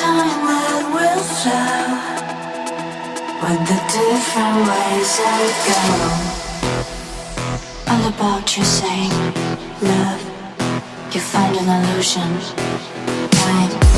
time that will flow. With the different ways I go. All about you saying, love you find an illusion. Time.